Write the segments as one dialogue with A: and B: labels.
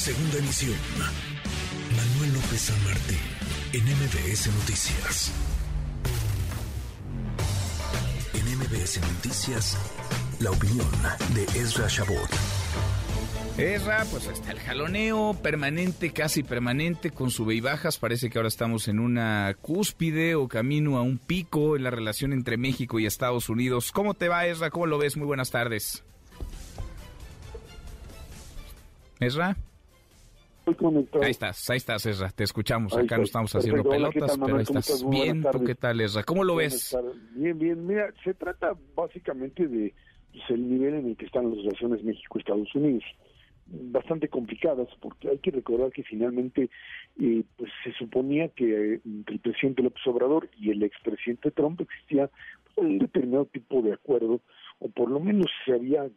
A: Segunda emisión. Manuel López San Martín, en MBS Noticias. En MBS Noticias, la opinión de Ezra Shabot.
B: Ezra, pues está el jaloneo permanente, casi permanente, con sube y bajas. Parece que ahora estamos en una cúspide o camino a un pico en la relación entre México y Estados Unidos. ¿Cómo te va, Ezra? ¿Cómo lo ves? Muy buenas tardes. Ezra. Ahí estás, ahí estás, Ezra. Te escuchamos. Acá no estamos haciendo pelotas, pero ahí estás. Bien, ¿tú qué tal, Ezra? ¿Cómo lo ves?
C: Bien, bien. Mira, se trata básicamente de pues, el nivel en el que están las relaciones México-Estados Unidos bastante complicadas porque hay que recordar que finalmente eh, pues se suponía que eh, entre el presidente López Obrador y el expresidente Trump existía un determinado tipo de acuerdo o por lo menos se había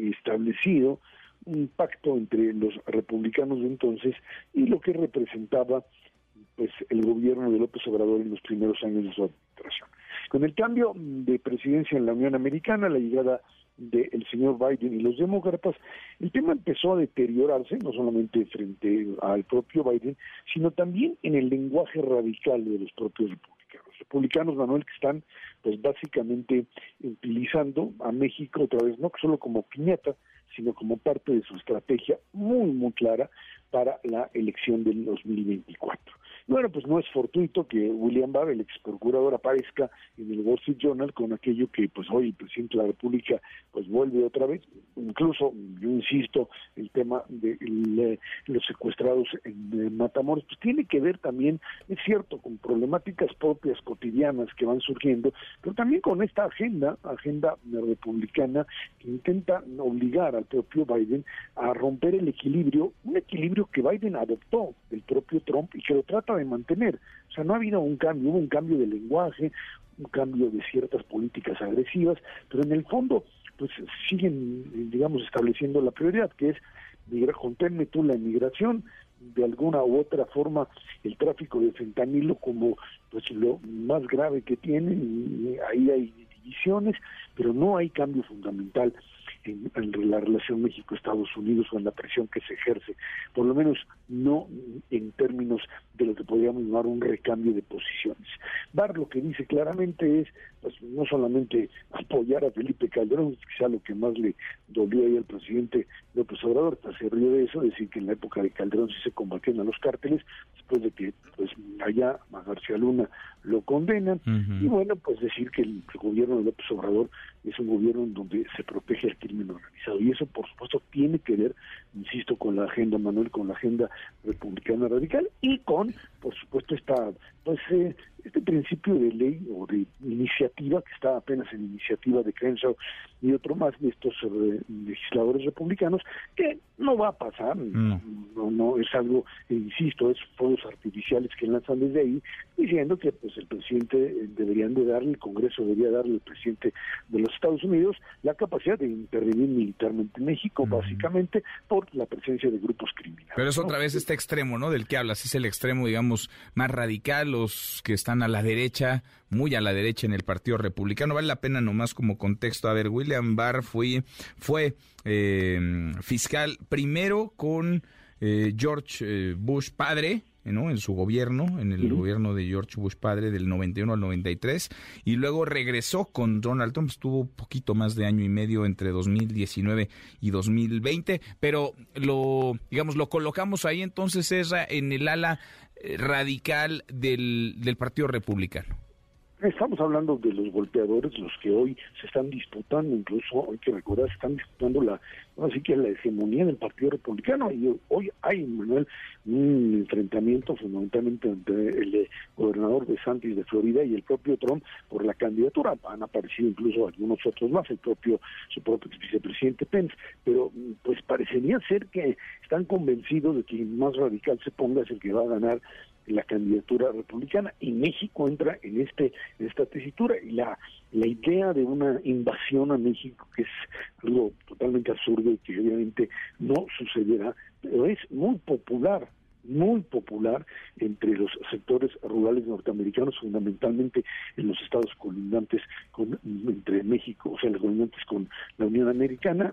C: establecido un pacto entre los republicanos de entonces y lo que representaba pues el gobierno de López Obrador en los primeros años de su administración. Con el cambio de presidencia en la Unión Americana, la llegada del señor Biden y los demócratas, el tema empezó a deteriorarse, no solamente frente al propio Biden, sino también en el lenguaje radical de los propios republicanos. Los republicanos, Manuel, que están pues básicamente utilizando a México otra vez, no solo como piñata, sino como parte de su estrategia muy, muy clara para la elección del 2024. Bueno, pues no es fortuito que William Barr, el ex procurador, aparezca en el Wall Street Journal con aquello que pues hoy el presidente de la República pues vuelve otra vez. Incluso, yo insisto, el tema de los secuestrados en, Matamoros, pues tiene que ver también, es cierto, con problemáticas propias cotidianas que van surgiendo, pero también con esta agenda, agenda republicana, que intenta obligar al propio Biden a romper el equilibrio, un equilibrio que Biden adoptó del propio Trump y que lo trata de mantener. O sea, no ha habido un cambio, hubo un cambio de lenguaje, un cambio de ciertas políticas agresivas, pero en el fondo, pues siguen, digamos, estableciendo la prioridad, que es conténme tú la inmigración, de alguna u otra forma el tráfico de fentanilo como pues lo más grave que tienen y ahí hay divisiones pero no hay cambio fundamental en, la relación México-Estados Unidos o en la presión que se ejerce, por lo menos no en términos de lo que podríamos llamar un recambio de posiciones. Bar lo que dice claramente es, pues no solamente apoyar a Felipe Calderón, quizá lo que más le dolió ahí al presidente López Obrador, se rió de eso, decir que en la época de Calderón sí se combatían a los cárteles, después de que pues allá a García Luna lo condenan, y bueno, pues decir que el, gobierno de López Obrador es un gobierno en donde se protege el crimen organizado, y eso por supuesto tiene que ver, insisto, con la agenda, Manuel, con la agenda republicana radical, y con, por supuesto, esta pues eh, este principio de ley o de iniciativa que está apenas en iniciativa de Crenshaw y otro más de estos eh, legisladores republicanos que no va a pasar. No. No es algo insisto es fuegos artificiales que lanzan desde ahí diciendo que pues el presidente eh, deberían de darle el Congreso debería darle al presidente de los Estados Unidos la capacidad de intervenir militarmente en México básicamente por la presencia de grupos criminales
B: pero es otra vez este extremo no del que hablas es el extremo digamos más radical los que están a la derecha, muy a la derecha en el Partido Republicano. Vale la pena nomás como contexto. A ver, William Barr fue, fue eh, fiscal primero con eh, George eh, Bush padre, ¿no? en su gobierno, en el gobierno de George Bush padre del 91 al 93, y luego regresó con Donald Trump, estuvo poquito más de año y medio entre 2019 y 2020, pero lo, digamos, lo colocamos ahí entonces, Ezra, en el ala radical del, del Partido Republicano.
C: Estamos hablando de los golpeadores, los que hoy se están disputando, incluso hay que recordar, se están disputando la, así que la hegemonía del Partido Republicano. Y hoy hay, Manuel, un enfrentamiento fundamentalmente entre el gobernador de Santis de Florida y el propio Trump por la candidatura. Han aparecido incluso algunos otros más, el propio, su propio vicepresidente Pence. Pero pues parecería ser que están convencidos de que más radical se ponga es el que va a ganar la candidatura republicana y México entra en este esta tesitura. Y la la idea de una invasión a México que es algo totalmente absurdo y que obviamente no sucederá pero es muy popular muy popular entre los sectores rurales norteamericanos, fundamentalmente en los estados colindantes con, entre México, o sea, los colindantes con la Unión Americana,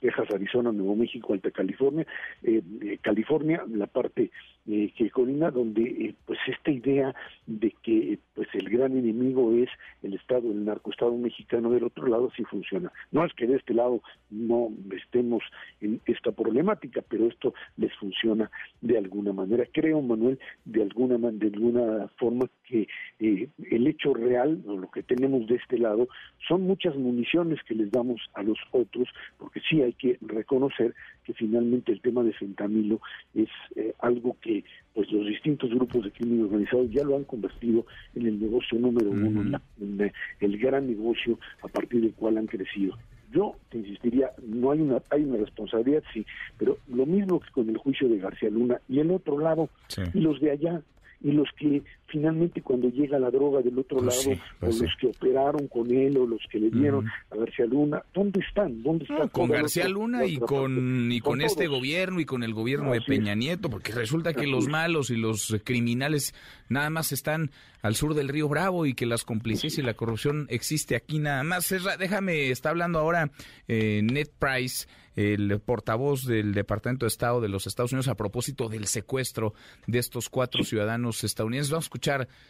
C: Texas, Arizona, Nuevo México, Alta California, eh, eh, California, la parte eh, que colinda, donde pues esta idea de que pues el gran enemigo es el Estado, el narcoestado mexicano del otro lado, sí funciona. No es que de este lado no estemos en esta problemática, pero esto les funciona de alguna manera. Creo, Manuel, de alguna, de alguna forma que eh, el hecho real, o lo que tenemos de este lado, son muchas municiones que les damos a los otros, porque sí hay que reconocer que finalmente el tema de fentanilo es eh, algo que pues los distintos grupos de crimen organizado ya lo han convertido en el negocio número uno, en, el gran negocio a partir del cual han crecido. Yo te insistiría, no hay una hay una responsabilidad, sí, pero lo mismo que con el juicio de García Luna y el otro lado, y los de allá, y los que finalmente cuando llega la droga del otro pues lado, pues o los que operaron con él, o los que le dieron a García Luna, ¿dónde están? ¿Dónde están?
B: con García Luna y con, y con, este gobierno y con el gobierno de Peña Nieto, porque resulta que los malos y los criminales nada más están al sur del río Bravo y que las complicidades y la corrupción existe aquí nada más. Déjame, está hablando ahora eh, Ned Price el portavoz del Departamento de Estado de los Estados Unidos a propósito del secuestro de estos cuatro ciudadanos estadounidenses. Vamos a escuchar,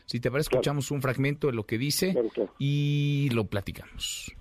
B: si te parece, escuchamos un fragmento de lo que dice y lo platicamos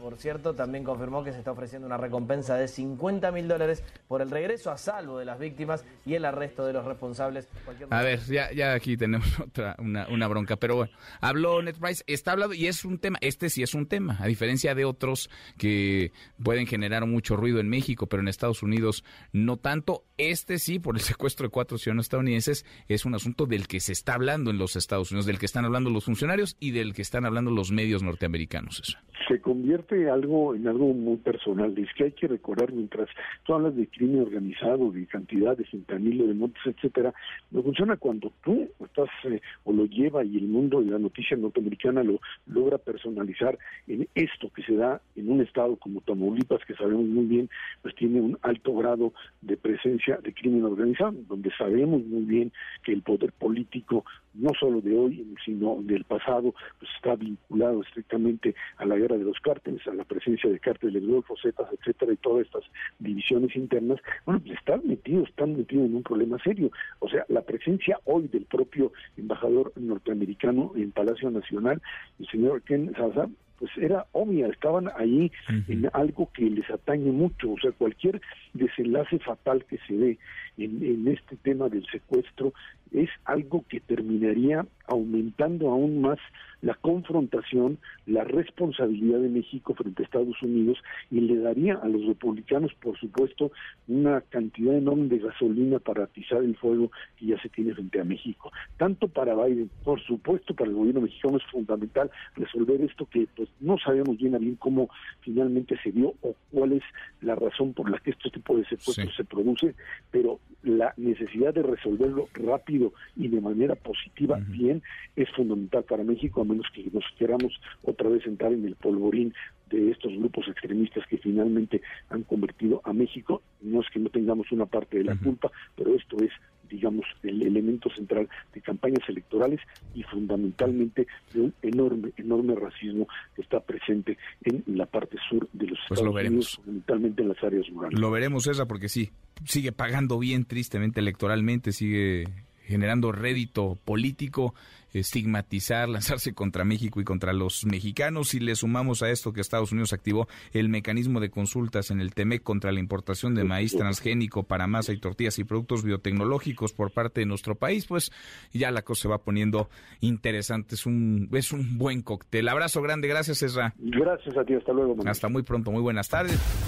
D: por cierto, también confirmó que se está ofreciendo una recompensa de 50 mil dólares por el regreso a salvo de las víctimas y el arresto de los responsables.
B: A ver, ya, ya aquí tenemos otra, una, una bronca, pero bueno, habló NetPrice, está hablando y es un tema, este sí es un tema, a diferencia de otros que pueden generar mucho ruido en México, pero en Estados Unidos no tanto. Este sí, por el secuestro de cuatro ciudadanos estadounidenses, es un asunto del que se está hablando en los Estados Unidos, del que están hablando los funcionarios y del que están hablando los medios norteamericanos. Eso
C: se convierte algo en algo muy personal. Es que hay que recordar, mientras tú hablas de crimen organizado, de cantidad de fentanilo, de montes, etcétera, no funciona cuando tú estás eh, o lo lleva y el mundo de la noticia norteamericana lo logra personalizar en esto que se da en un estado como Tamaulipas, que sabemos muy bien, pues tiene un alto grado de presencia de crimen organizado, donde sabemos muy bien que el poder político, no solo de hoy, sino del pasado, pues está vinculado estrictamente a la guerra de los cárteles, a la presencia de cárteles Golfo, Zetas, etcétera, y todas estas divisiones internas, bueno, pues están metidos, están metidos en un problema serio. O sea, la presencia hoy del propio embajador norteamericano en Palacio Nacional, el señor Ken Salazar, pues era obvia, estaban ahí en algo que les atañe mucho, o sea, cualquier desenlace fatal que se ve en, en este tema del secuestro es algo que terminaría aumentando aún más la confrontación, la responsabilidad de México frente a Estados Unidos y le daría a los republicanos, por supuesto, una cantidad enorme de gasolina para atizar el fuego que ya se tiene frente a México. Tanto para Biden, por supuesto, para el gobierno mexicano es fundamental resolver esto que pues no sabemos bien a bien cómo finalmente se dio o cuál es la razón por la que este tipo de secuestros se produce, pero la necesidad de resolverlo rápido y de manera positiva, bien, es fundamental para México, a menos que nos queramos otra vez entrar en el polvorín de estos grupos extremistas que finalmente han convertido a México. No es que no tengamos una parte de la culpa, pero esto es, digamos, el elemento central de campañas electorales y fundamentalmente de un enorme, enorme racismo que está presente en la parte sur de los pues Estados Unidos, fundamentalmente en las áreas rurales.
B: Lo veremos, esa, porque sí, sigue pagando bien tristemente electoralmente, sigue generando rédito político, estigmatizar, lanzarse contra México y contra los mexicanos. Si le sumamos a esto que Estados Unidos activó el mecanismo de consultas en el TEMEC contra la importación de maíz transgénico para masa y tortillas y productos biotecnológicos por parte de nuestro país, pues ya la cosa se va poniendo interesante. Es un, es un buen cóctel. Abrazo grande, gracias Ezra.
C: Gracias a ti, hasta luego.
B: Hasta muy pronto, muy buenas tardes.